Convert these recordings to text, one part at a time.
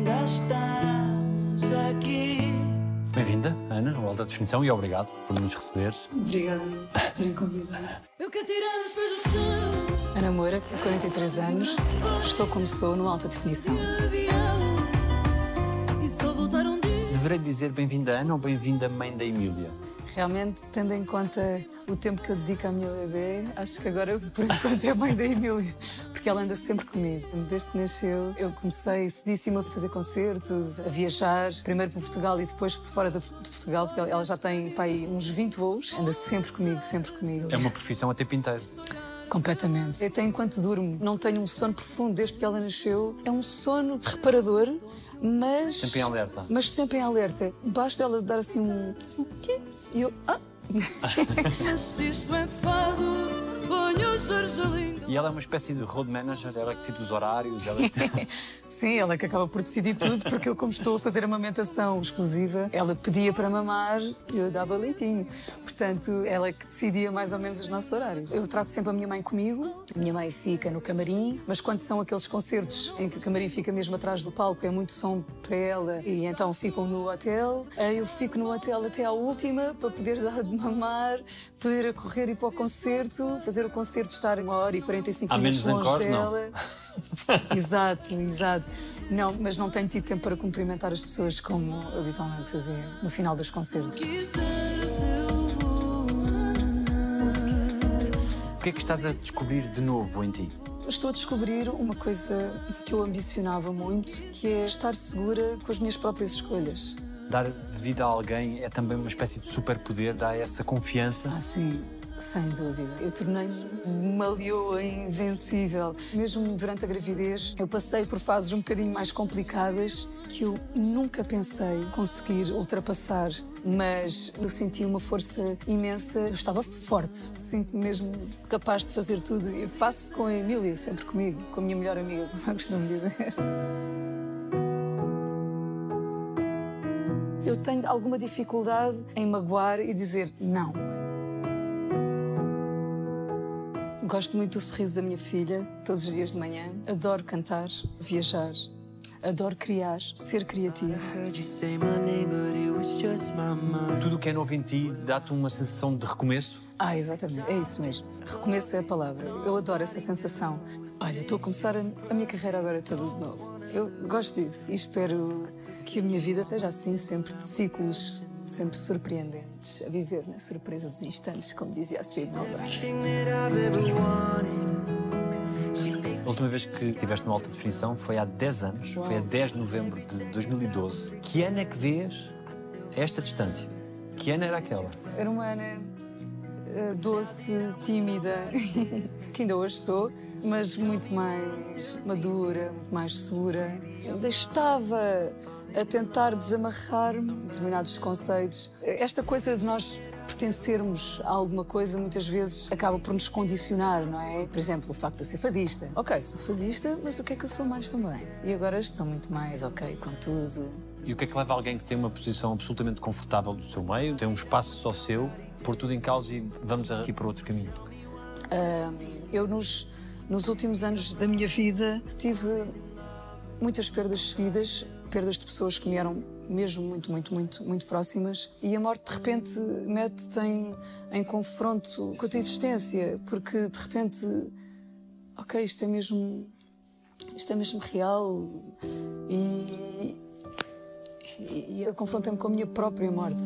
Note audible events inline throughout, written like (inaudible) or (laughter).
ainda estamos aqui. Bem-vinda, Ana, ao Alta Definição e obrigado por nos receberes. Obrigada por terem convidado. Eu quero tirar os pés do chão. Ana Moura, 43 anos, estou como sou no Alta Definição. Deverei dizer bem-vinda, Ana, ou bem-vinda, mãe da Emília? Realmente, tendo em conta o tempo que eu dedico à minha bebê, acho que agora, por enquanto, é a mãe da Emília. Porque ela anda sempre comigo. Desde que nasceu, eu comecei cedíssima a fazer concertos, a viajar, primeiro por Portugal e depois por fora de Portugal, porque ela já tem pai, uns 20 voos. Anda sempre comigo, sempre comigo. É uma profissão a tempo inteiro. Completamente. Até enquanto durmo, não tenho um sono profundo desde que ela nasceu. É um sono reparador, mas. Sempre em alerta. Mas sempre em alerta. Basta ela dar assim um. E eu. Ah! (laughs) E ela é uma espécie de road manager, ela é que decide os horários, ela é decide... (laughs) Sim, ela é que acaba por decidir tudo, porque eu, como estou a fazer amamentação exclusiva, ela pedia para mamar e eu dava leitinho. Portanto, ela é que decidia mais ou menos os nossos horários. Eu trago sempre a minha mãe comigo, a minha mãe fica no camarim, mas quando são aqueles concertos em que o camarim fica mesmo atrás do palco, é muito som para ela e então ficam no hotel, eu fico no hotel até à última para poder dar de mamar, poder correr e ir para o concerto, fazer o concerto estar uma hora e 45 Há minutos menos longe encores, não? dela. (laughs) exato, exato. Não, mas não tenho tido tempo para cumprimentar as pessoas como habitualmente fazia no final dos concertos. O que é que estás a descobrir de novo em ti? Estou a descobrir uma coisa que eu ambicionava muito, que é estar segura com as minhas próprias escolhas. Dar vida a alguém é também uma espécie de superpoder, dá essa confiança. Ah, sim, sem dúvida. Eu tornei-me uma leoa invencível. Mesmo durante a gravidez, eu passei por fases um bocadinho mais complicadas que eu nunca pensei conseguir ultrapassar. Mas eu senti uma força imensa. Eu estava forte. Sinto-me mesmo capaz de fazer tudo. Eu faço com a Emília, sempre comigo, com a minha melhor amiga, como eu costumo dizer. Eu tenho alguma dificuldade em magoar e dizer não. Gosto muito do sorriso da minha filha, todos os dias de manhã. Adoro cantar, viajar. Adoro criar, ser criativa. Tudo o que é novo em ti dá-te uma sensação de recomeço. Ah, exatamente, é isso mesmo. Recomeço é a palavra. Eu adoro essa sensação. Olha, estou a começar a, minha carreira agora toda de novo. Eu gosto disso e espero que a minha vida seja assim, sempre de ciclos, sempre surpreendentes, a viver na surpresa dos instantes, como dizia a ever wanted. A última vez que estiveste no Alta Definição foi há 10 anos, foi a 10 de novembro de 2012. Que ano é que vês a esta distância? Que ano era aquela? Era uma Ana eh, doce, tímida, (laughs) que ainda hoje sou, mas muito mais madura, muito mais segura. Ainda estava a tentar desamarrar-me determinados conceitos. Esta coisa de nós pertencermos a alguma coisa muitas vezes acaba por nos condicionar, não é? Por exemplo, o facto de eu ser fadista. Ok, sou fadista, mas o que é que eu sou mais também? E agora estou muito mais ok com tudo. E o que é que leva alguém que tem uma posição absolutamente confortável do seu meio, tem um espaço só seu, pôr tudo em causa e vamos aqui para outro caminho? Eu, nos, nos últimos anos da minha vida, tive muitas perdas seguidas, perdas de pessoas que me eram mesmo muito, muito, muito, muito próximas. E a morte, de repente, mete-te em, em confronto com a tua existência, porque, de repente, ok, isto é mesmo, isto é mesmo real. E, e, e eu confrontei-me com a minha própria morte.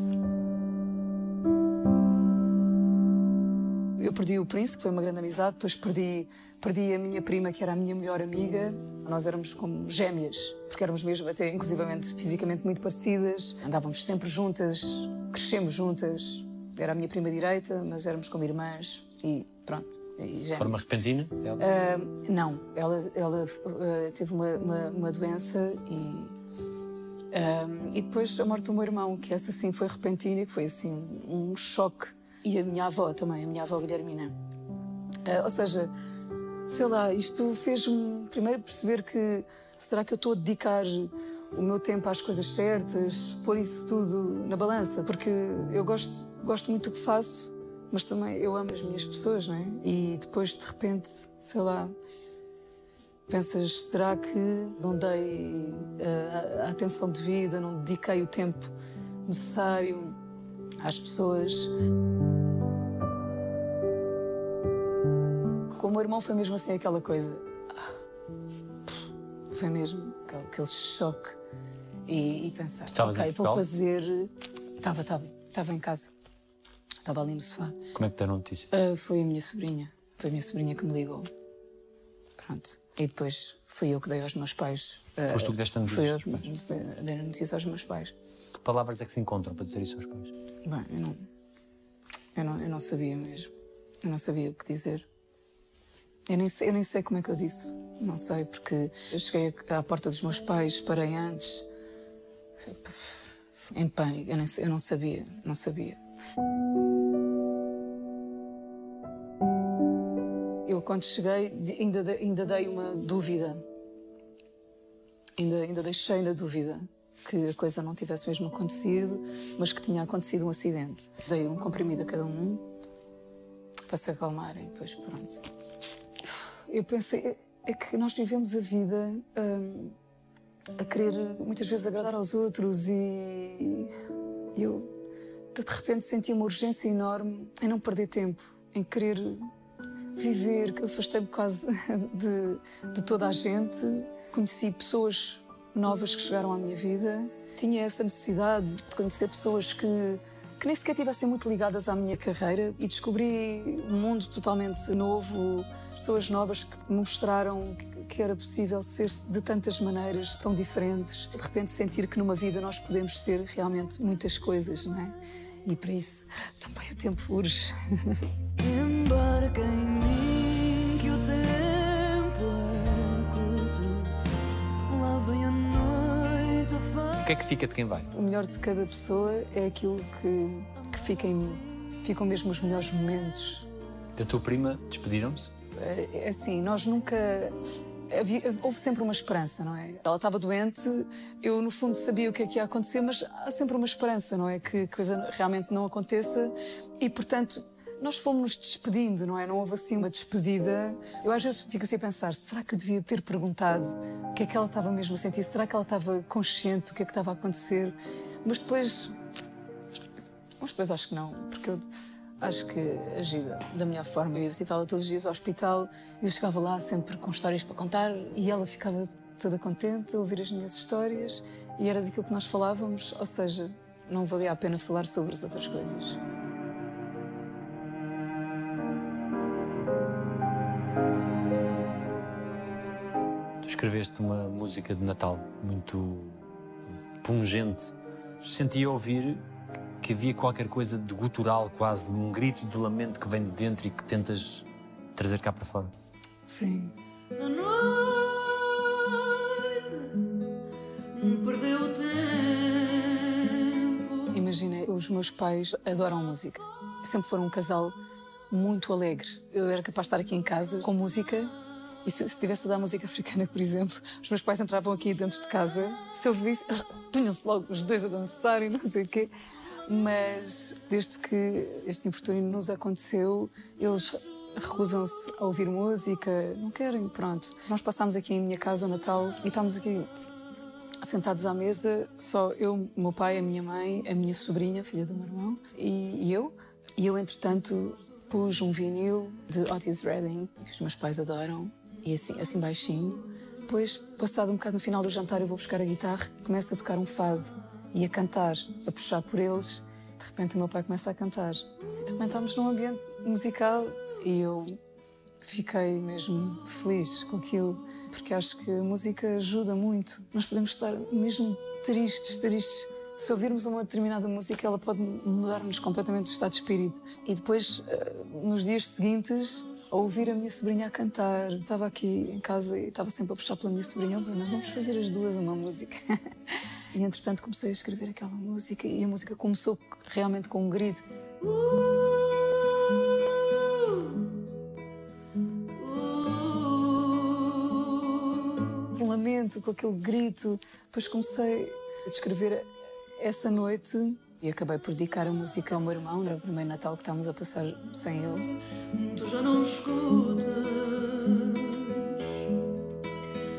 Eu perdi o Príncipe, que foi uma grande amizade, depois perdi, perdi a minha prima, que era a minha melhor amiga. Nós éramos como gêmeas, porque éramos mesmo até inclusivamente fisicamente muito parecidas. Andávamos sempre juntas, crescemos juntas. Era a minha prima direita, mas éramos como irmãs e pronto. E De forma repentina? Ah, não, ela, ela ah, teve uma, uma, uma doença e, ah, e depois a morte do meu irmão, que essa sim foi repentina e que foi assim um choque. E a minha avó também, a minha avó Guilhermina. Ou seja, sei lá, isto fez-me primeiro perceber que será que eu estou a dedicar o meu tempo às coisas certas, pôr isso tudo na balança, porque eu gosto, gosto muito do que faço, mas também eu amo as minhas pessoas, não é? E depois de repente, sei lá, Pensas, será que não dei uh, a atenção devida, não dediquei o tempo necessário às pessoas? Com o meu irmão foi mesmo assim aquela coisa. Foi mesmo aquele choque. E, e pensar, Estavas ok, vou fazer. Estava, estava, estava em casa. Estava ali no sofá. Como é que deram notícia? Uh, foi a minha sobrinha. Foi a minha sobrinha que me ligou. Pronto. E depois fui eu que dei aos meus pais. uh, Foste tu que deste a notícia Fui eu que dei a notícia aos meus pais. Que palavras é que se encontram para dizer isso aos pais? Bem, eu não, eu não, eu não sabia mesmo. Eu não sabia o que dizer. Eu nem, sei, eu nem sei como é que eu disse. Não sei, porque eu cheguei à porta dos meus pais, parei antes. Em pânico. Eu, nem, eu não sabia, não sabia. Eu, quando cheguei, ainda, ainda dei uma dúvida. Ainda, ainda deixei na dúvida que a coisa não tivesse mesmo acontecido, mas que tinha acontecido um acidente. Dei um comprimido a cada um para se acalmarem, depois pronto. Eu pensei, é que nós vivemos a vida hum, a querer muitas vezes agradar aos outros e eu de repente senti uma urgência enorme em não perder tempo, em querer viver, que afastei-me quase (laughs) de, de toda a gente. Conheci pessoas novas que chegaram à minha vida. Tinha essa necessidade de conhecer pessoas que, que nem sequer estivessem muito ligadas à minha carreira e descobri um mundo totalmente novo, pessoas novas que mostraram que, que era possível ser de tantas maneiras, tão diferentes. De repente sentir que numa vida nós podemos ser realmente muitas coisas, não é? E para isso também o tempo urge. (laughs) Embarca em mim O que é que fica de quem vai? O melhor de cada pessoa é aquilo que, que fica em mim. Ficam mesmo os melhores momentos. Da tua prima, despediram-se? É é assim, nós nunca. houve sempre uma esperança, não é? Ela estava doente, eu no fundo sabia o que é que ia acontecer, mas há sempre uma esperança, não é? Que a coisa realmente não aconteça e, portanto, nós fomos-nos despedindo, não é? Não houve assim uma despedida. Eu às vezes fico assim a pensar: será que eu devia ter perguntado o que é que ela estava mesmo a sentir? Será que ela estava consciente do que é que estava a acontecer? Mas depois mas depois acho que não, porque eu acho que agi da, melhor forma. Eu ia visitá-la todos os dias ao hospital, eu chegava lá sempre com histórias para contar e ela ficava toda contente a ouvir as minhas histórias e era daquilo que nós falávamos, ou seja, não valia a pena falar sobre as outras coisas. Escreveste uma música de Natal muito pungente. Sentia ouvir que havia qualquer coisa de gutural, quase um grito de lamento que vem de dentro e que tentas trazer cá para fora. Sim. A noite perdeu o tempo. Imagina, os meus pais adoram música. Sempre foram um casal muito alegre. Eu era capaz de estar aqui em casa com música e se, se estivesse a dar música africana, por exemplo, os meus pais entravam aqui dentro de casa, se eu visse, punham-se logo os dois a dançar e não sei o quê. Mas desde que este infortúnio nos aconteceu, eles recusam-se a ouvir música, não querem, pronto. Nós passámos aqui em minha casa o Natal e estamos aqui sentados à mesa, só eu, meu pai, a minha mãe, a minha sobrinha, filha do meu irmão, e, e eu. E eu, entretanto, pus um vinil de Otis Redding, que os meus pais adoram, e assim, assim baixinho. Depois, passado um bocado no final do jantar, eu vou buscar a guitarra, começo a tocar um fado e a cantar, a puxar por eles. De repente, o meu pai começa a cantar. Repente, estamos num ambiente musical e eu fiquei mesmo feliz com aquilo, porque acho que a música ajuda muito. Nós podemos estar mesmo tristes, tristes. Se ouvirmos uma determinada música, ela pode mudar-nos completamente o estado de espírito. E depois, eh, nos dias seguintes, a ouvir a minha sobrinha a cantar. Estava aqui em casa e estava sempre a puxar pela minha sobrinha. Oh, Bruna, vamos fazer as duas uma música. (laughs) E entretanto comecei a escrever aquela música e a música começou realmente com um grito. um lamento, com aquele grito. Depois comecei a descrever essa noite e acabei por dedicar a música ao meu irmão, no primeiro Natal que estávamos a passar sem ele. Tu já não escutas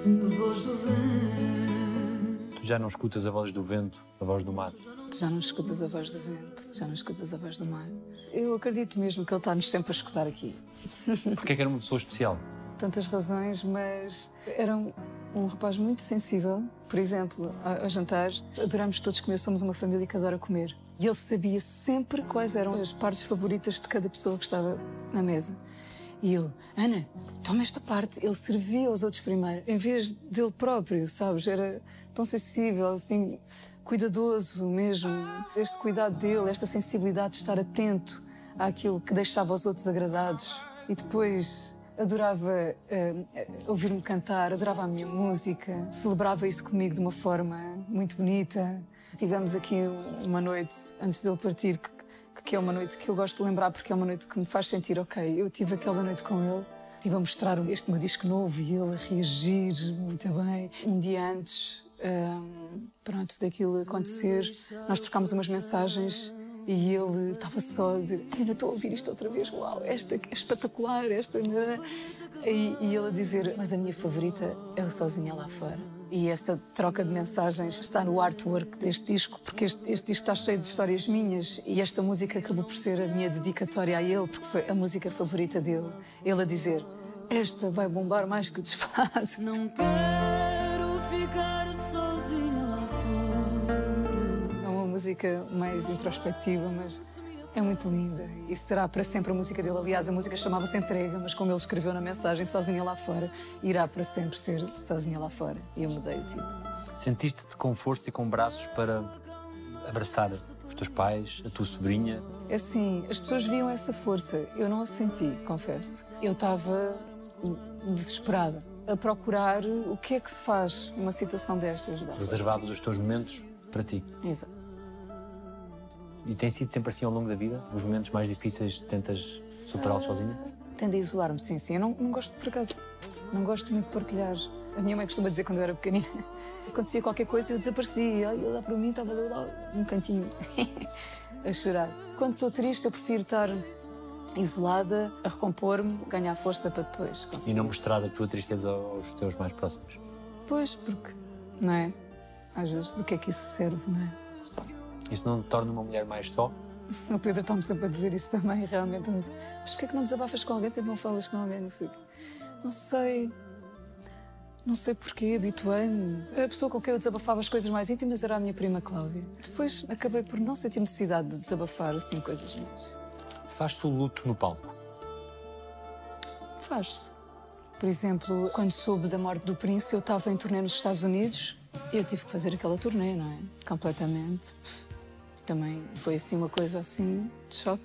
A voz do vento. Tu já não escutas a voz do vento, a voz do mar. Tu já não escutas a voz do vento, tu já não escutas a voz do mar. Eu acredito mesmo que ele está-nos sempre a escutar aqui. Porquê é que era uma pessoa especial? Tantas razões, mas era um, um rapaz muito sensível. Por exemplo, ao jantar, adoramos todos comer, somos uma família que adora comer. E ele sabia sempre quais eram as partes favoritas de cada pessoa que estava na mesa. E ele, Ana, toma esta parte. Ele servia aos outros primeiro, em vez dele próprio, sabes? Era tão sensível, assim, cuidadoso mesmo. Este cuidado dele, esta sensibilidade de estar atento àquilo que deixava os outros agradados. E depois adorava uh, ouvir-me cantar, adorava a minha música, celebrava isso comigo de uma forma muito bonita. Tivemos aqui uma noite antes dele partir, que, que é uma noite que eu gosto de lembrar porque é uma noite que me faz sentir, ok, eu tive aquela noite com ele. Estive a mostrar este meu disco novo e ele a reagir muito bem. Um dia antes, um, pronto, daquilo acontecer, nós trocámos umas mensagens e ele estava só a dizer: Ana, estou a ouvir isto outra vez, uau, esta é espetacular, esta. E, e ele a dizer: Mas a minha favorita é o Sozinha Lá Fora. E essa troca de mensagens está no artwork deste disco, porque este, este, disco está cheio de histórias minhas e esta música acabou por ser a minha dedicatória a ele, porque foi a música favorita dele. Ele a dizer: Esta vai bombar mais que o desfaz. Não quero ficar música mais introspectiva, mas é muito linda e será para sempre a música dele. Aliás, a música chamava-se Entrega, mas como ele escreveu na mensagem, Sozinha Lá Fora, irá para sempre ser Sozinha Lá Fora. E eu mudei o título. Sentiste-te com força e com braços para abraçar os teus pais, a tua sobrinha? É assim, as pessoas viam essa força. Eu não a senti, confesso. Eu estava desesperada a procurar o que é que se faz numa situação destas. Reservavas os teus momentos para ti. Exato. E tem sido sempre assim ao longo da vida? Os momentos mais difíceis tentas superá-los uh, sozinha? Tendo a isolar-me, sim, sim. Eu não, não gosto, por acaso, não gosto muito de partilhar. A minha mãe costuma dizer quando eu era pequenina, (laughs) acontecia qualquer coisa eu desaparecia. E lá para mim estava lá num cantinho (laughs) a chorar. Quando estou triste, eu prefiro estar isolada, a recompor-me, ganhar força para depois conseguir. E não mostrar a tua tristeza aos teus mais próximos? Pois, porque, não é? Às vezes, do que é que isso serve, não é? Isso não te torna uma mulher mais só? (laughs) O Pedro está-me sempre a dizer isso também, realmente. Mas porquê é que não desabafas com alguém? Porquê que não falas com alguém? Não sei. Não sei. Não sei porquê, habituei-me. A pessoa com quem eu desabafava as coisas mais íntimas era a minha prima Cláudia. Depois acabei por não sentir necessidade de desabafar assim coisas minhas. Faz-se o luto no palco? Faz-se. Por exemplo, quando soube da morte do príncipe, eu estava em turnê nos Estados Unidos e eu tive que fazer aquela turnê, não é? Completamente também foi assim uma coisa assim de choque.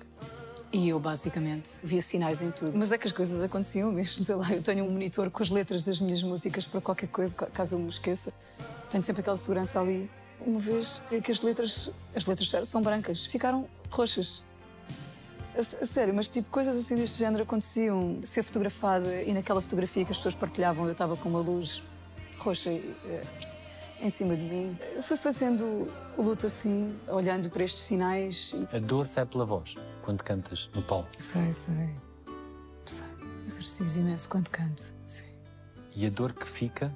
E eu basicamente via sinais em tudo. Mas é que as coisas aconteciam mesmo, sei lá, eu tenho um monitor com as letras das minhas músicas para qualquer coisa, caso eu me esqueça. Tenho sempre aquela segurança ali. Uma vez que as letras, as letras são brancas, ficaram roxas. A, a, sério, mas tipo, coisas assim deste género aconteciam. Ser fotografada e naquela fotografia que as pessoas partilhavam eu estava com uma luz roxa. E, eh, em cima de mim. Eu fui fazendo o luto assim, olhando para estes sinais. A dor sai pela voz quando cantas no palco. Sei, sei. Sei. Exercício imenso quando canto, sim. E a dor que fica,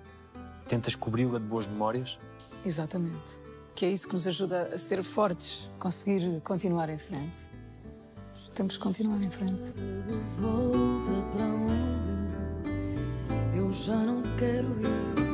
tentas cobri-la de boas memórias? Exatamente. Que é isso que nos ajuda a ser fortes, conseguir continuar em frente. Temos que continuar em frente. De volta para onde eu já não quero ir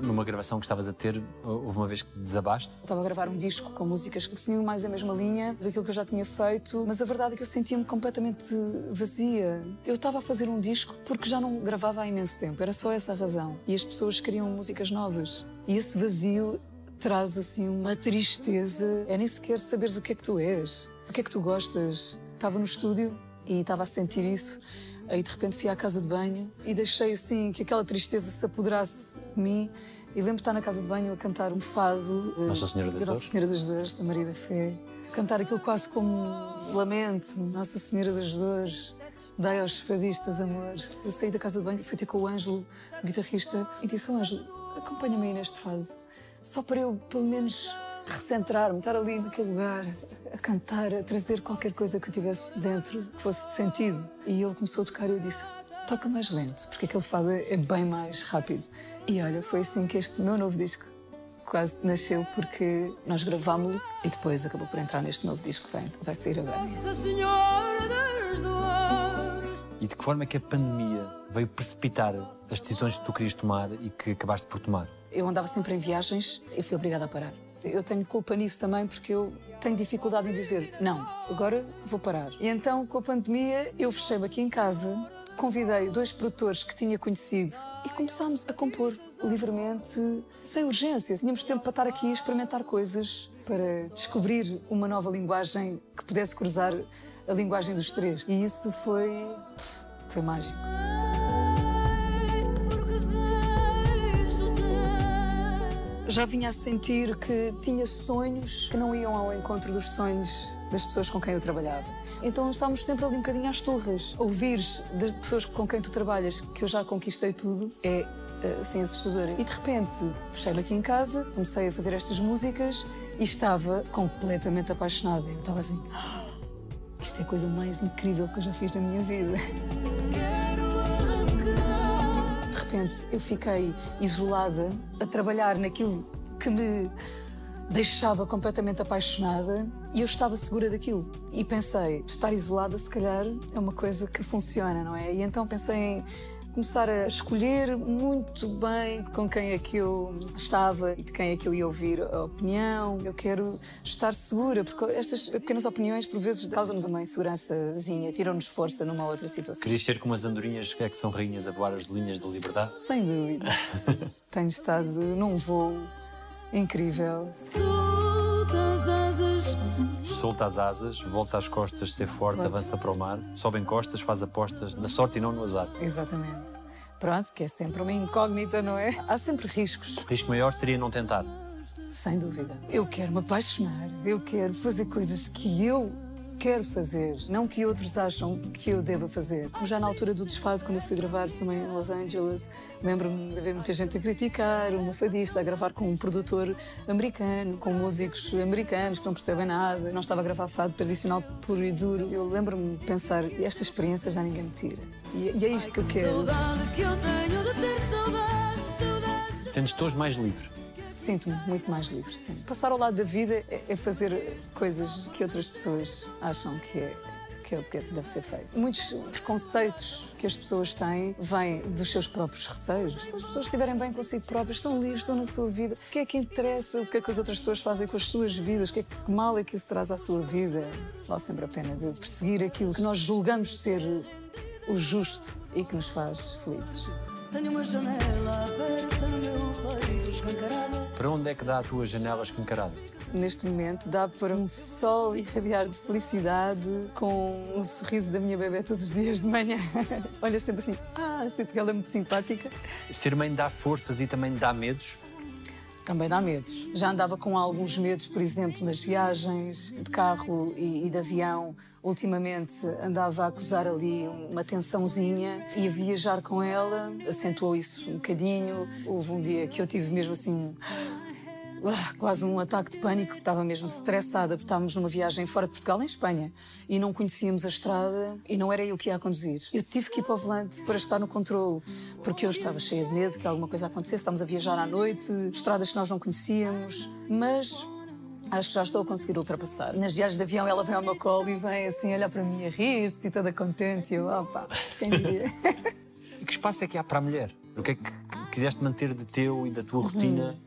numa gravação que estavas a ter, houve uma vez que desabaste? Estava a gravar um disco com músicas que tinham mais a mesma linha daquilo que eu já tinha feito, mas a verdade é que eu sentia-me completamente vazia. Eu estava a fazer um disco porque já não gravava há imenso tempo, era só essa a razão. E as pessoas queriam músicas novas. E esse vazio traz assim uma tristeza. É nem sequer saberes o que é que tu és, o que é que tu gostas. Estava no estúdio e estava a sentir isso. Aí de repente fui à casa de banho e deixei assim que aquela tristeza se apoderasse de mim. E lembro de estar na casa de banho a cantar um fado eh, Nossa Senhora das Nossa Senhora das Dores, da Maria da Fé. Cantar aquilo quase como um lamento, Nossa Senhora das Dores, dai aos fadistas amor. Eu saí da casa de banho, fui ter com o Ângelo, o guitarrista, e disse ao Ângelo, acompanha-me aí neste fado. Só para eu, pelo menos, recentrar-me, estar ali naquele lugar, a cantar, a trazer qualquer coisa que eu tivesse dentro, que fosse sentido. E ele começou a tocar e eu disse: toca mais lento, porque aquele fado é bem mais rápido. E olha, foi assim que este meu novo disco quase nasceu, porque nós gravámos-lo e depois acabou por entrar neste novo disco que vai, vai sair agora. Nossa Senhora das Dores. E de que forma é que a pandemia veio precipitar as decisões que tu querias tomar e que acabaste por tomar? Eu andava sempre em viagens e fui obrigada a parar. Eu tenho culpa nisso também porque eu tenho dificuldade em dizer não, agora vou parar. E então, com a pandemia, eu fechei-me aqui em casa, convidei dois produtores que tinha conhecido e começámos a compor livremente, sem urgência. Tínhamos tempo para estar aqui a experimentar coisas, para descobrir uma nova linguagem que pudesse cruzar a linguagem dos três. E isso foi. foi mágico. Já vinha a sentir que tinha sonhos que não iam ao encontro dos sonhos das pessoas com quem eu trabalhava. Então estávamos sempre ali um bocadinho às torres. Ouvir das pessoas com quem tu trabalhas que eu já conquistei tudo é assim assustador. E de repente fechei-me aqui em casa, comecei a fazer estas músicas e estava completamente apaixonada. Eu estava assim. "Ah, Isto é a coisa mais incrível que eu já fiz na minha vida. Repente eu fiquei isolada a trabalhar naquilo que me deixava completamente apaixonada e eu estava segura daquilo. E pensei, estar isolada se calhar é uma coisa que funciona, não é? E então pensei em começar a escolher muito bem com quem é que eu estava e de quem é que eu ia ouvir a opinião. Eu quero estar segura, porque estas pequenas opiniões por vezes causam-nos uma insegurançazinha, tiram-nos força numa outra situação. Querias ser como as andorinhas que é que são rainhas a voar as linhas da liberdade? Sem dúvida. (laughs) Tenho estado num voo incrível. Soltas asas. Solta as asas, volta às costas, ser forte, Claro. avança para o mar, sobe em costas, faz apostas, na sorte e não no azar. Exatamente. Pronto, que é sempre uma incógnita, não é? Há sempre riscos, O risco maior seria não tentar. sem dúvida. Eu quero me apaixonar, eu quero fazer coisas que eu quero fazer, não que outros acham que eu deva fazer. Já na altura do desfado, quando eu fui gravar também em Los Angeles, lembro-me de haver muita gente a criticar, uma fadista a gravar com um produtor americano, com músicos americanos que não percebem nada. Não estava a gravar fado tradicional puro e duro. Eu lembro-me de pensar, esta experiência já ninguém me tira. E, e é isto que eu quero. Saudade que eu tenho de ter saudade, saudade. Sentes-te hoje mais livre. Sinto-me muito mais livre, sim. Passar ao lado da vida é, é fazer coisas que outras pessoas acham que é, que é o que deve ser feito. Muitos preconceitos que as pessoas têm vêm dos seus próprios receios. As pessoas estiverem bem consigo próprias, estão livres, estão na sua vida. O que é que interessa? O que é que as outras pessoas fazem com as suas vidas? O que, é que mal é que isso traz à sua vida? Vale sempre a pena de perseguir aquilo que nós julgamos ser o justo e que nos faz felizes. Tenho uma janela aberta no meu peito escancarada. Para onde é que dá a tua janela escancarada? Neste momento dá para um sol irradiar de felicidade com um sorriso da minha bebê todos os dias de manhã. (laughs) Olha sempre assim, ah, sinto que ela é muito simpática. Ser mãe dá forças e também dá medos. Também dá medos. Já andava com alguns medos, por exemplo, nas viagens de carro e, e de avião. Ultimamente andava a acusar ali uma tensãozinha e a viajar com ela acentuou isso um bocadinho. Houve um dia que eu tive mesmo assim ah, quase um ataque de pânico, estava mesmo estressada, porque estávamos numa viagem fora de Portugal, em Espanha, e não conhecíamos a estrada e não era eu que ia a conduzir. Eu tive que ir para o volante para estar no controle, porque eu estava cheia de medo que alguma coisa acontecesse. Estávamos a viajar à noite, estradas que nós não conhecíamos, mas acho que já estou a conseguir ultrapassar. Nas viagens de avião, ela vem ao meu colo e vem assim olhar para mim a rir-se e toda contente. E eu, opa, quem diria? E que espaço é que há para a mulher? O que é que quiseste manter de teu e da tua rotina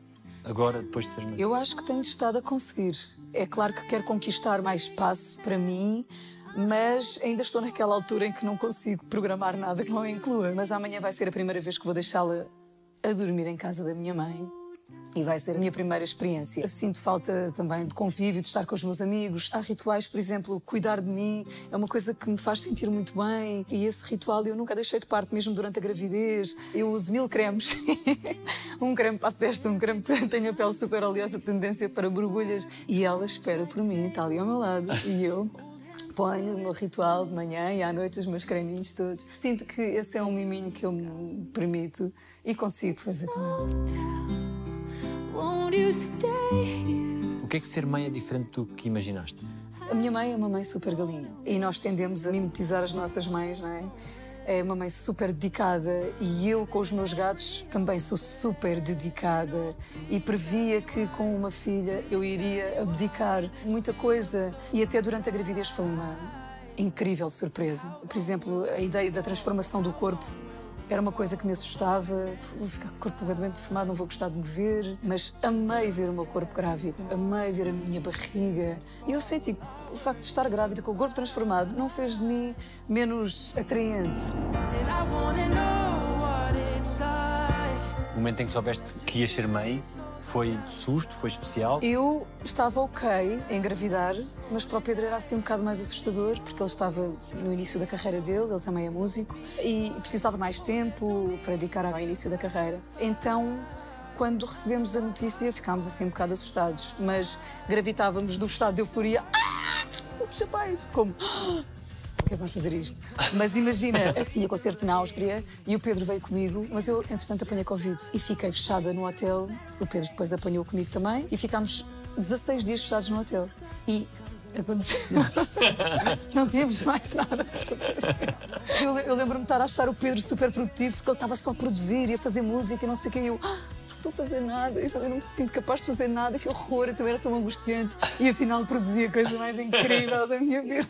agora, depois de seres mãe? Eu acho que tenho estado a conseguir. É claro que quero conquistar mais espaço para mim, mas ainda estou naquela altura em que não consigo programar nada que não inclua. Mas amanhã vai ser a primeira vez que vou deixá-la a dormir em casa da minha mãe. E vai ser a minha primeira experiência. Sinto falta também de convívio, de estar com os meus amigos. Há rituais, por exemplo, cuidar de mim é uma coisa que me faz sentir muito bem. E esse ritual eu nunca deixei de parte, mesmo durante a gravidez. Eu uso mil cremes. (laughs) um creme para a testa, um creme para... Tenho a pele super oleosa, tendência para borbulhas. E ela espera por mim, está ali ao meu lado. E eu ponho o meu ritual de manhã e à noite os meus creminhos todos. Sinto que esse é um miminho que eu me permito e consigo fazer com O que é que ser mãe é diferente do que imaginaste? A minha mãe é uma mãe super galinha e nós tendemos a mimetizar as nossas mães, não é? é uma mãe super dedicada e eu com os meus gatos também sou super dedicada e previa que com uma filha eu iria abdicar muita coisa e até durante a gravidez foi uma incrível surpresa. Por exemplo, a ideia da transformação do corpo era uma coisa que me assustava. Vou ficar com o corpo completamente deformado, não vou gostar de me ver. Mas amei ver o meu corpo grávido, amei ver a minha barriga. E eu senti o facto de estar grávida com o corpo transformado não fez de mim menos atraente. Momento em que soubeste que ias ser mãe foi de susto, foi especial? Eu estava ok em engravidar, mas para o Pedro era assim um bocado mais assustador, porque ele estava no início da carreira dele, ele também é músico, e precisava mais tempo para dedicar ao início da carreira. Então, quando recebemos a notícia, ficámos assim um bocado assustados, mas gravitávamos do estado de euforia. Ah! Os! Como? Por que vamos fazer isto? Mas imagina, (laughs) eu tinha concerto na Áustria e o Pedro veio comigo, mas eu, entretanto, apanhei Covid e fiquei fechada no hotel. O Pedro depois apanhou comigo também e ficámos 16 dias fechados no hotel. E aconteceu. (laughs) Não tínhamos mais nada. Eu, eu lembro-me de estar a achar o Pedro super produtivo porque ele estava só a produzir e a fazer música e não sei o que. E eu, ah, não estou a fazer nada, eu não me sinto capaz de fazer nada, que horror, eu era tão angustiante. E afinal produzia a coisa mais incrível da minha vida.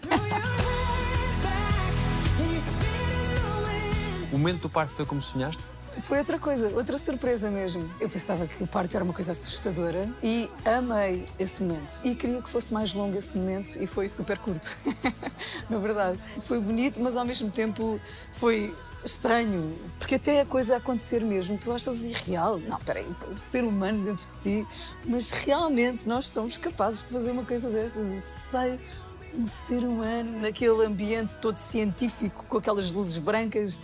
O momento do parto foi como sonhaste? Foi outra coisa, outra surpresa mesmo. Eu pensava que o parto era uma coisa assustadora e amei esse momento. E queria que fosse mais longo esse momento e foi super curto. (laughs) Na verdade, foi bonito, mas ao mesmo tempo foi estranho, porque até a coisa acontecer mesmo, tu achas irreal. Não, peraí, o ser humano dentro de ti, mas realmente nós somos capazes de fazer uma coisa destas. Sei um ser humano naquele ambiente todo científico, com aquelas luzes brancas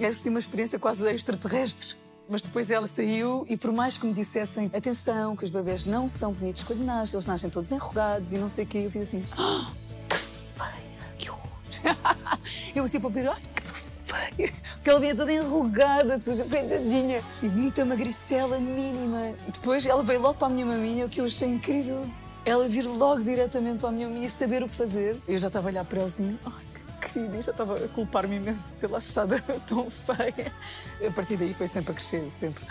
é assim uma experiência quase extraterrestre. Mas depois ela saiu e por mais que me dissessem atenção, que os bebés não são bonitos quando nascem, eles nascem todos enrugados e não sei o quê, eu fiz assim, oh, que feia, que horror. (laughs) eu assim para o Pedro, que feia, porque ela vinha toda enrugada, toda pendadinha e muita magricela mínima. E depois ela veio logo para a minha maminha, o que eu achei incrível. Ela vir logo diretamente para a minha maminha e saber o que fazer. Eu já estava a olhar para ela assim, ai, querida, já estava a culpar-me imenso de tê-la achado (laughs) tão feia. A partir daí foi sempre a crescer, sempre.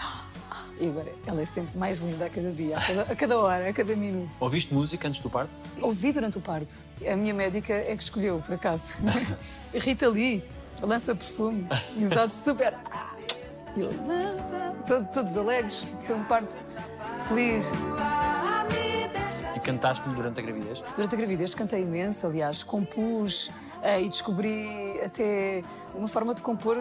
E agora ela é sempre mais linda a cada dia, a cada, a cada hora, a cada minuto. Ouviste música antes do parto? Ouvi durante o parto. A minha médica é que escolheu, por acaso. (laughs) Rita Lee, lança perfume, exato, super. Eu, lança. Todo, todos alegres, foi um parto feliz. E cantaste-lhe durante a gravidez? Durante a gravidez cantei imenso, aliás, compus e descobri até uma forma de compor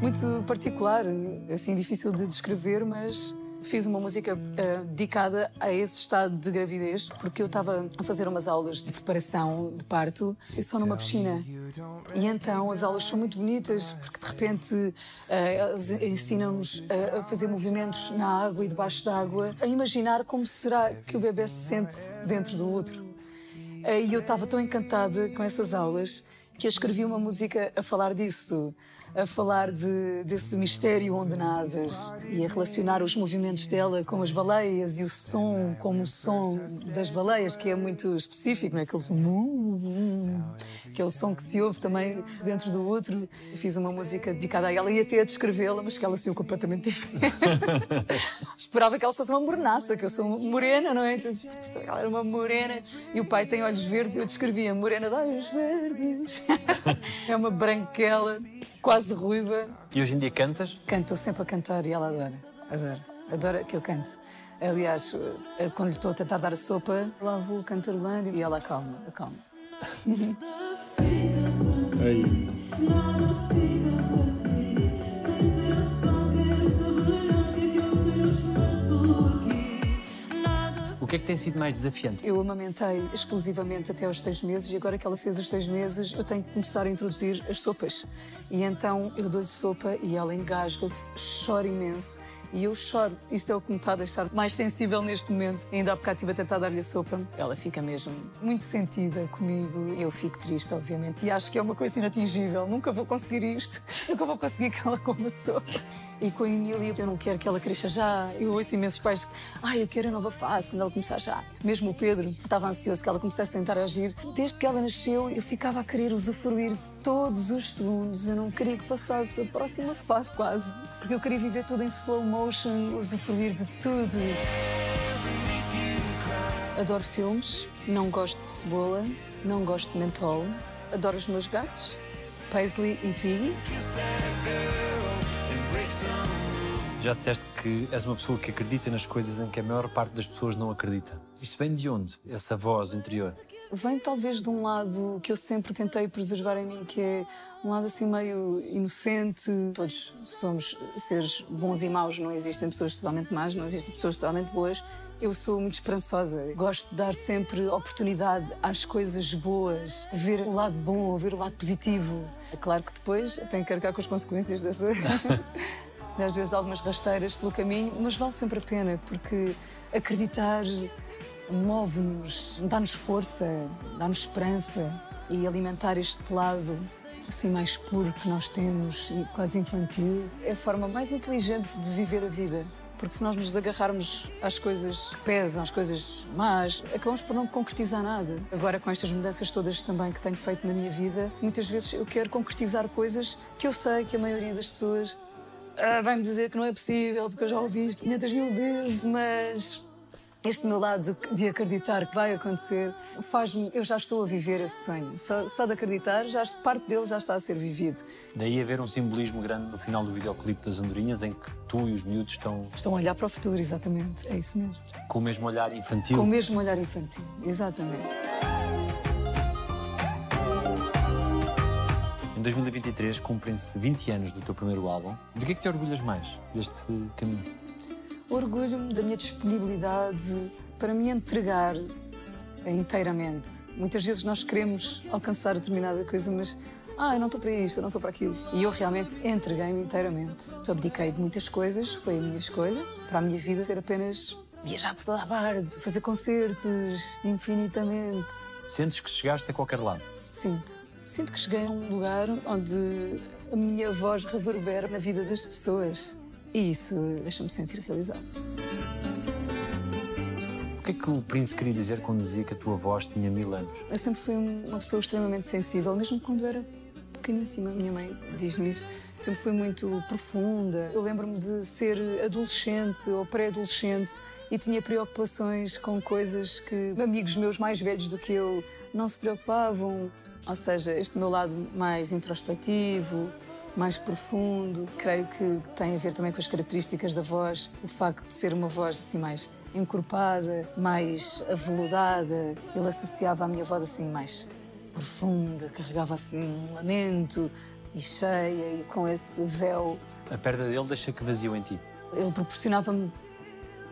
muito particular, assim difícil de descrever, mas fiz uma música uh, dedicada a esse estado de gravidez, porque eu estava a fazer umas aulas de preparação de parto e só numa piscina. E então as aulas são muito bonitas, porque de repente uh, ensinam-nos a, fazer movimentos na água e debaixo d'água, a imaginar como será que o bebê se sente dentro do outro. E eu estava tão encantada com essas aulas que eu escrevi uma música a falar disso, a falar de, desse mistério onde nadas e a relacionar os movimentos dela com as baleias e o som como o som das baleias, que é muito específico, não é? Aquele som, que é o som que se ouve também dentro do outro. Fiz uma música dedicada a ela e até a descrevê-la, mas que ela saiu completamente diferente. (laughs) Esperava que ela fosse uma mornaça, que eu sou morena, não é? Então, ela era uma morena e o pai tem olhos verdes e eu descrevia morena de olhos verdes. (laughs) é uma branquela quase ruiva. E hoje em dia cantas? Canto, estou sempre a cantar e ela adora. Adora. Adora que eu cante. Aliás, eh, quando lhe estou a tentar dar a sopa, lá vou cantarolando e ela acalma, acalma. (laughs) O que é que tem sido mais desafiante? Eu amamentei exclusivamente até aos seis meses e agora que ela fez os seis meses, eu tenho que começar a introduzir as sopas. E então eu dou-lhe sopa e ela engasga-se, chora imenso. E eu choro. Isto é o que me está a deixar mais sensível neste momento. Ainda há bocado estive a tentar dar-lhe a sopa. Ela fica mesmo muito sentida comigo. Eu fico triste, obviamente. E acho que é uma coisa inatingível. Nunca vou conseguir isto. (laughs) Nunca vou conseguir que ela coma sopa. E com a Emília, eu não quero que ela cresça já. Eu ouço imensos pais que, ah, eu quero a nova fase, quando ela começar já. Mesmo o Pedro estava ansioso que ela começasse a interagir. Desde que ela nasceu, eu ficava a querer usufruir todos os segundos. Eu não queria que passasse a próxima fase quase. Porque eu queria viver tudo em slow motion, usufruir de tudo. Adoro filmes, não gosto de cebola, não gosto de mentol. Adoro os meus gatos, Paisley e Twiggy. Já disseste que és uma pessoa que acredita nas coisas em que a maior parte das pessoas não acredita. Isto vem de onde? Essa voz interior? Vem talvez de um lado que eu sempre tentei preservar em mim, que é um lado assim meio inocente. Todos somos seres bons e maus, não existem pessoas totalmente más, não existem pessoas totalmente boas. Eu sou muito esperançosa, gosto de dar sempre oportunidade às coisas boas, ver o lado bom, ver o lado positivo. É claro que depois tenho que arcar com as consequências dessa. (laughs) às vezes algumas rasteiras pelo caminho, mas vale sempre a pena, porque acreditar move-nos, dá-nos força, dá-nos esperança e alimentar este lado assim mais puro que nós temos e quase infantil é a forma mais inteligente de viver a vida. Porque se nós nos agarrarmos às coisas que pesam, às coisas más, acabamos por não concretizar nada. Agora, com estas mudanças todas também que tenho feito na minha vida, muitas vezes eu quero concretizar coisas que eu sei que a maioria das pessoas ah, vai-me dizer que não é possível, porque eu já ouvi isto 500 mil vezes, mas este meu lado de, de acreditar que vai acontecer faz-me. Eu já estou a viver esse sonho. Só, só, de acreditar, já, parte dele já está a ser vivido. Daí haver um simbolismo grande no final do videoclipe das Andorinhas, em que tu e os miúdos estão. Estão a olhar para o futuro, exatamente. É isso mesmo. Com o mesmo olhar infantil. Com o mesmo olhar infantil, exatamente. Em 2023 cumprem-se 20 anos do teu primeiro álbum. De que é que te orgulhas mais deste caminho? Orgulho-me da minha disponibilidade para me entregar inteiramente. Muitas vezes nós queremos alcançar determinada coisa, mas ah, eu não estou para isto, eu não estou para aquilo. E eu realmente entreguei-me inteiramente. Abdiquei de muitas coisas, foi a minha escolha, para a minha vida ser apenas viajar por toda a parte, fazer concertos infinitamente. Sentes que chegaste a qualquer lado? Sinto. Sinto que cheguei a um lugar onde a minha voz reverbera na vida das pessoas. E isso deixa-me sentir realizado. O que é que o Prince queria dizer quando dizia que a tua voz tinha mil anos? Eu sempre fui uma pessoa extremamente sensível, mesmo quando era pequeníssima. Minha mãe diz-me isso. Sempre fui muito profunda. Eu lembro-me de ser adolescente ou pré-adolescente e tinha preocupações com coisas que amigos meus mais velhos do que eu não se preocupavam. Ou seja, este meu lado mais introspectivo, mais profundo. Creio que tem a ver também com as características da voz, o facto de ser uma voz assim mais encorpada, mais aveludada. Ele associava a minha voz assim mais profunda, carregava assim um lamento e cheia e com esse véu. A perda dele deixa que vazio em ti. Ele proporcionava-me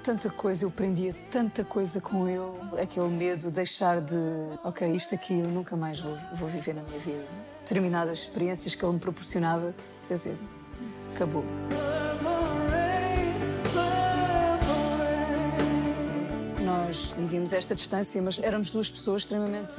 tanta coisa, eu aprendia tanta coisa com ele. Aquele medo de deixar de, ok, isto aqui eu nunca mais vou, vou viver na minha vida determinadas experiências que ele me proporcionava, quer dizer, acabou. Nós vivíamos esta distância, mas éramos duas pessoas extremamente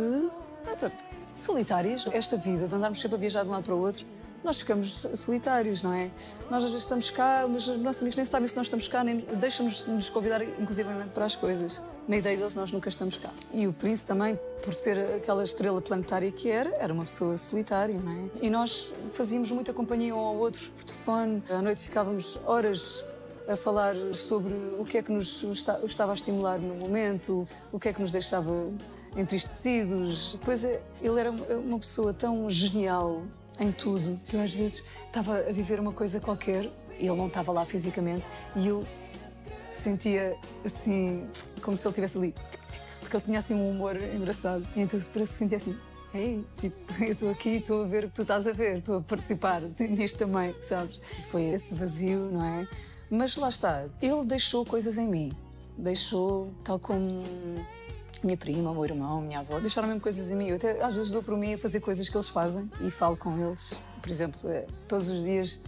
solitárias. Esta vida de andarmos sempre a viajar de um lado para o outro nós ficamos solitários, não é? Nós às vezes estamos cá, mas os nossos amigos nem sabem se nós estamos cá, nem deixam-nos nos convidar inclusivamente para as coisas. Na ideia deles, nós nunca estamos cá. E o Príncipe também, por ser aquela estrela planetária que era, era uma pessoa solitária, não é? E nós fazíamos muita companhia um ao outro por telefone. À noite ficávamos horas a falar sobre o que é que nos estava a estimular no momento, o que é que nos deixava entristecidos. Pois é, ele era uma pessoa tão genial em tudo, que eu às vezes estava a viver uma coisa qualquer e ele não estava lá fisicamente e eu sentia assim, como se ele estivesse ali, porque ele tinha assim um humor engraçado. E então parece que sentia assim, Ei, tipo, (laughs) eu estou aqui, estou a ver o que tu estás a ver, estou a participar nisto também, sabes? Foi esse vazio, não é? Mas lá está, ele deixou coisas em mim. Deixou, tal como minha prima, meu irmão, minha avó, deixaram mesmo coisas em mim. Eu até às vezes dou por mim a fazer coisas que eles fazem e falo com eles. Por exemplo, eh, todos os dias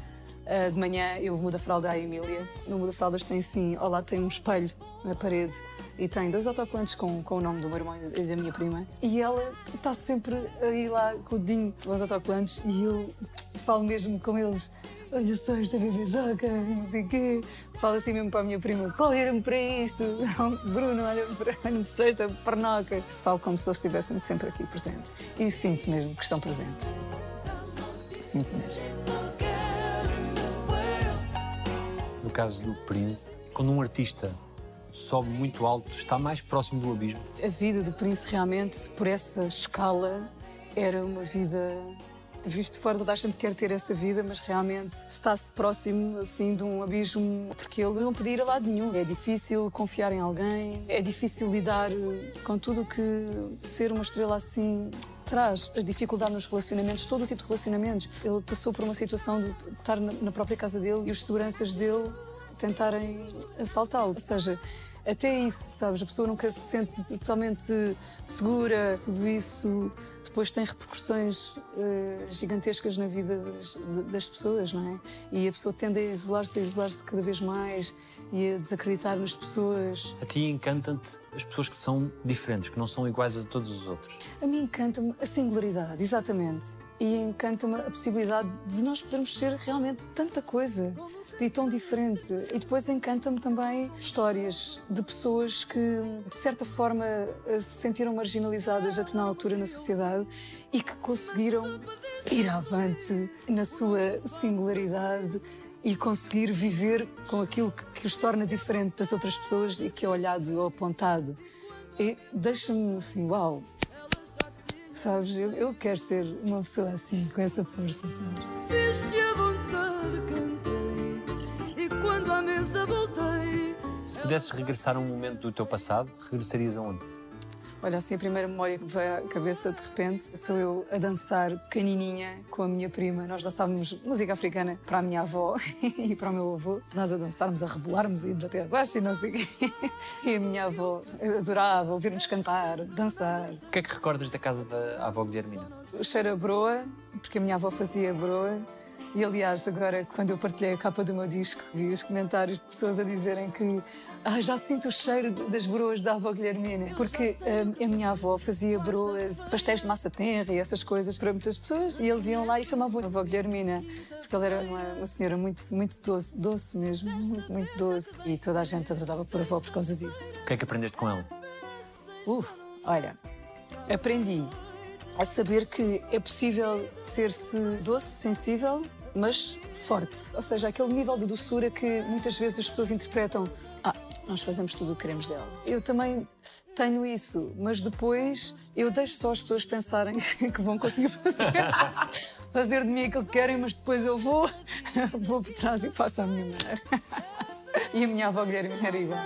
eh, de manhã eu mudo a fralda à Emília. No muda fraldas tem assim, ao lado tem um espelho na parede e tem dois autocolantes com, com o nome do meu irmão e da minha prima. E ela está sempre aí lá com o dedinho nos autocolantes e eu falo mesmo com eles olha só esta bebezoca, não sei o quê. Falo assim mesmo para a minha prima, colher-me para isto. (laughs) Bruno, olha (laughs) olha só esta pernoca. Falo como se eles estivessem sempre aqui presentes. E sinto mesmo que estão presentes. Sinto mesmo. No caso do Prince, quando um artista sobe muito alto, está mais próximo do abismo. A vida do Prince realmente, por essa escala, era uma vida visto fora, toda a gente quer ter essa vida, mas realmente está-se próximo assim de um abismo, porque ele não podia ir a lado nenhum. É difícil confiar em alguém, é difícil lidar com tudo que ser uma estrela assim traz. A dificuldade nos relacionamentos, todo o tipo de relacionamentos. Ele passou por uma situação de estar na própria casa dele e os seguranças dele tentarem assaltá-lo. Ou seja, até isso, sabes? A pessoa nunca se sente totalmente segura, tudo isso depois tem repercussões uh, gigantescas na vida das, das, pessoas, não é? E a pessoa tende a isolar-se, a isolar-se cada vez mais e a desacreditar nas pessoas. A ti encanta-te as pessoas que são diferentes, que não são iguais a todos os outros? A mim encanta-me a singularidade, exatamente. E encanta-me a possibilidade de nós podermos ser realmente tanta coisa e tão diferente. E depois encanta-me também histórias de pessoas que, de certa forma, eh, se sentiram marginalizadas a determinada altura na sociedade e que conseguiram ir avante na sua singularidade e conseguir viver com aquilo que, que os torna diferente das outras pessoas e que é olhado ou apontado. E deixa-me assim, uau, sabes? Eu, eu, quero ser uma pessoa assim, com essa força, sabes? Voltei. Se pudesses regressar a um momento do teu passado, regressarias aonde? Olha, assim, a primeira memória que me veio à cabeça de repente sou eu a dançar pequenininha com a minha prima. Nós dançávamos música africana para a minha avó (laughs) e para o meu avô. Nós a dançarmos, a rebolarmos, íamos até abaixo e não sei quê. (laughs) E a minha avó adorava ouvir-nos cantar, dançar. O que é que recordas da casa da avó Guilhermina? O cheiro a broa, porque a minha avó fazia broa. E aliás, agora, quando eu partilhei a capa do meu disco, vi os comentários de pessoas a dizerem que ah, já sinto o cheiro das broas da avó Guilhermina. Porque ah, a minha avó fazia broas, pastéis de massa tenra e essas coisas para muitas pessoas. E eles iam lá e chamavam a avó Guilhermina. Porque ela era uma, uma senhora muito, muito doce, doce mesmo, muito, muito doce. E toda a gente a tratava por avó por causa disso. O que é que aprendeste com ela? Uf, olha, aprendi a saber que é possível ser-se doce, sensível, mas forte. Ou seja, aquele nível de doçura que muitas vezes as pessoas interpretam ah, nós fazemos tudo o que queremos dela. Eu também tenho isso, mas depois eu deixo só as pessoas pensarem (laughs) que vão conseguir fazer, (laughs) fazer de mim aquilo que querem, mas depois eu vou, (laughs) vou por trás e faço a minha maneira. E a minha avó Guilherme era igual.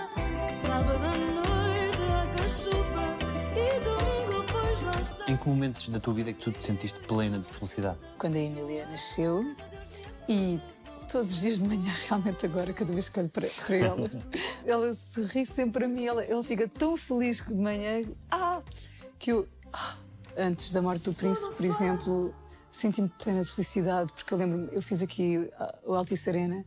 Sábado à noite, a cachupa, e domingo, pois lá está. Em que momentos da tua vida é que tu te sentiste plena de felicidade? Quando a Emília nasceu e todos os dias de manhã, (laughs) realmente agora, cada vez que olho para, para ela, (laughs) ela sorri sempre a mim, ela, ela fica tão feliz que de manhã, ah, que eu, ah, antes da morte do príncipe, por exemplo, senti-me plena de felicidade, porque eu lembro-me, eu fiz aqui o Altice Arena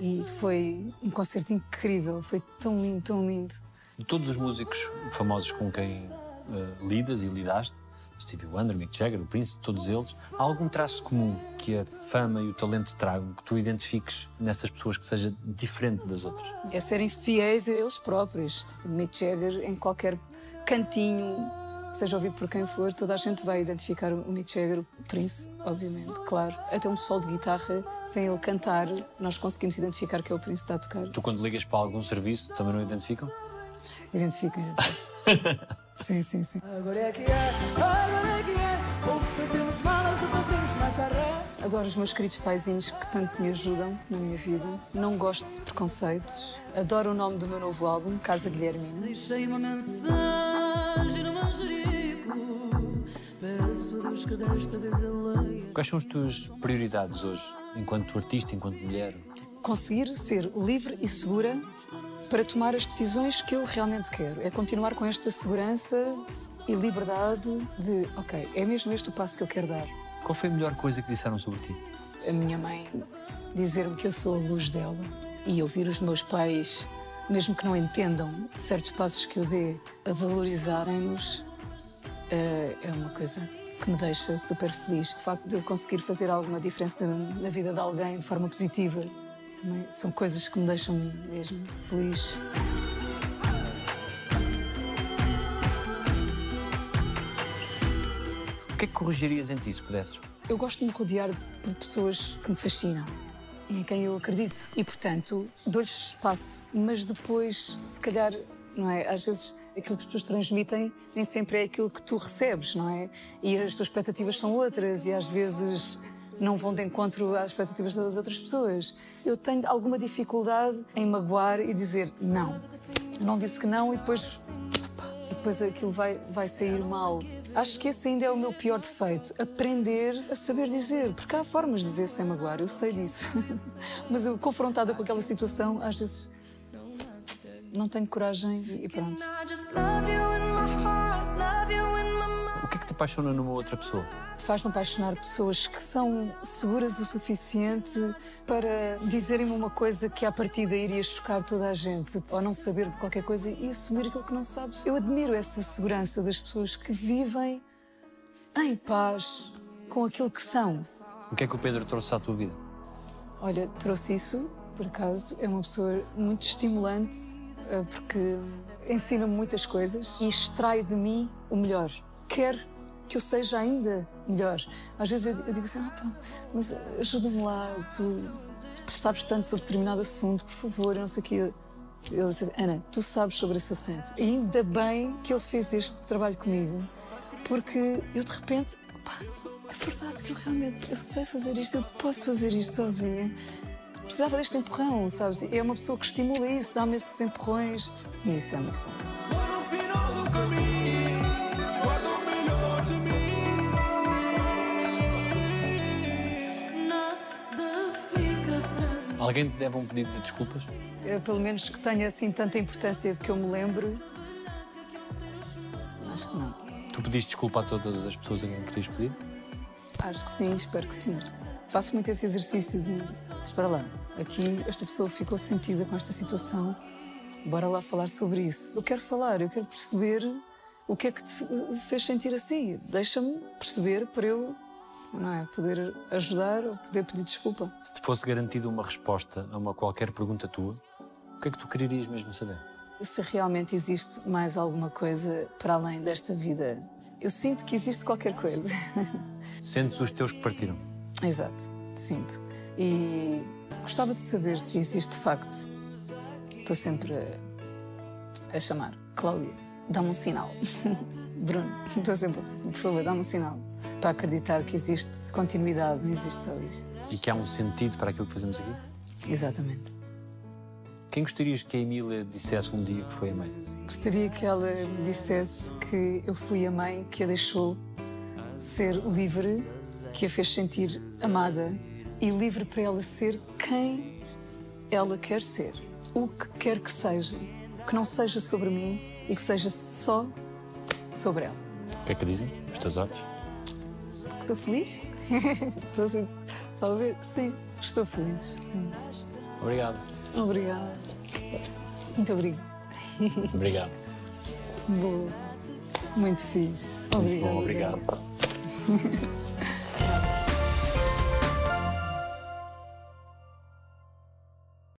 e foi um concerto incrível, foi tão lindo, tão lindo. De todos os músicos famosos com quem uh, lidas e lidaste, Stevie Wonder, Mick Jagger, o Prince, todos eles, há algum traço comum que a fama e o talento tragam, que tu identifiques nessas pessoas que seja diferente das outras? É serem fiéis a eles próprios. Mick Jagger, em qualquer cantinho, seja ouvido por quem for, toda a gente vai identificar o Mick Jagger, o Prince, obviamente, claro. Até um solo de guitarra, sem ele cantar, nós conseguimos identificar que é o Prince que está a tocar. Tu, quando ligas para algum serviço, também não identificam? Identificam. (laughs) sim, sim, sim. Agora é que é, agora é que é. Ou fazemos malas ou fazemos macharré. Adoro os meus queridos paizinhos que tanto me ajudam na minha vida. Não gosto de preconceitos. Adoro o nome do meu novo álbum, Casa Guilhermina. Deixei uma mensagem no manjerico. Peço a Deus que desta vez ele. Quais são as tuas prioridades hoje, enquanto artista, enquanto mulher? Conseguir ser livre e segura para tomar as decisões que eu realmente quero. É continuar com esta segurança e liberdade de, ok, é mesmo este o passo que eu quero dar. Qual foi a melhor coisa que disseram sobre ti? A minha mãe dizer-me que eu sou a luz dela e ouvir os meus pais, mesmo que não entendam certos passos que eu dê, a valorizarem-nos, eh, é uma coisa que me deixa super feliz. O facto de eu conseguir fazer alguma diferença na vida de alguém de forma positiva também são coisas que me deixam mesmo feliz. O que é que corrigirias em ti se pudesses? Eu gosto de me rodear por pessoas que me fascinam e em quem eu acredito. E, portanto, dou-lhes espaço. Mas depois, se calhar, não é? Às vezes aquilo que as pessoas transmitem nem sempre é aquilo que tu recebes, não é? E as tuas expectativas são outras e às vezes não vão de encontro às expectativas das outras pessoas. Eu tenho alguma dificuldade em magoar e dizer não. Eu não disse que não e depois, depois aquilo vai, vai sair mal. Acho que esse ainda é o meu pior defeito. Aprender a saber dizer. Porque há formas de dizer sem magoar, eu sei disso. (laughs) Mas eu, confrontada com aquela situação, às vezes não tenho coragem e pronto. Apaixona numa outra pessoa? Faz-me apaixonar pessoas que são seguras o suficiente para dizerem-me uma coisa que à partida iria chocar toda a gente, ou não saber de qualquer coisa e assumir aquilo que não sabes. Eu admiro essa segurança das pessoas que vivem em paz com aquilo que são. O que é que o Pedro trouxe à tua vida? Olha, trouxe isso, por acaso, é uma pessoa muito estimulante eh, porque ensina-me muitas coisas e extrai de mim o melhor. Quer que eu seja ainda melhor. Às vezes eu, eu digo assim, ah, mas ajuda-me lá, tu sabes tanto sobre determinado assunto, por favor, eu não sei o quê. Ele disse, Ana, tu sabes sobre esse assunto. E ainda bem que ele fez este trabalho comigo, porque eu de repente, pá, é verdade que eu realmente eu sei fazer isto, eu posso fazer isto sozinha. Precisava deste empurrão, sabes? É uma pessoa que estimula isso, dá-me esses empurrões. E isso é muito bom. Alguém te deve um pedido de desculpas? Eu, pelo menos que tenha assim tanta importância que eu me lembro. Acho que não. Tu pediste desculpa a todas as pessoas a quem querias pedir? Acho que sim, espero que sim. Faço muito esse exercício de. Espera lá, aqui esta pessoa ficou sentida com esta situação, bora lá falar sobre isso. Eu quero falar, eu quero perceber o que é que te fez sentir assim. Deixa-me perceber para eu não é, poder ajudar ou poder pedir desculpa. Se te fosse garantida uma resposta a uma qualquer pergunta tua, o que é que tu querias mesmo saber? Se realmente existe mais alguma coisa para além desta vida, eu sinto que existe qualquer coisa. (laughs) Sentes os teus que partiram? Exato, sinto. E gostava de saber se existe de facto. Estou sempre a, a chamar. Cláudia, dá-me um sinal. (laughs) Bruno, estou sempre por favor, dá-me um sinal. Para acreditar que existe continuidade, não existe só isto. E que há um sentido para aquilo que fazemos aqui? Exatamente. Quem gostarias que a Emília dissesse um dia que foi a mãe? Gostaria que ela me dissesse que eu fui a mãe que a deixou ser livre, que a fez sentir amada e livre para ela ser quem ela quer ser. O que quer que seja. Que não seja sobre mim e que seja só sobre ela. O que é que dizem os teus olhos? Estou feliz? (laughs) Estou assim, talvez, sim, estou feliz. Sim. Obrigado. Obrigada. Muito obrigada. Obrigado. Boa. Muito fixe. Muito Obrigada. bom, obrigado. (laughs)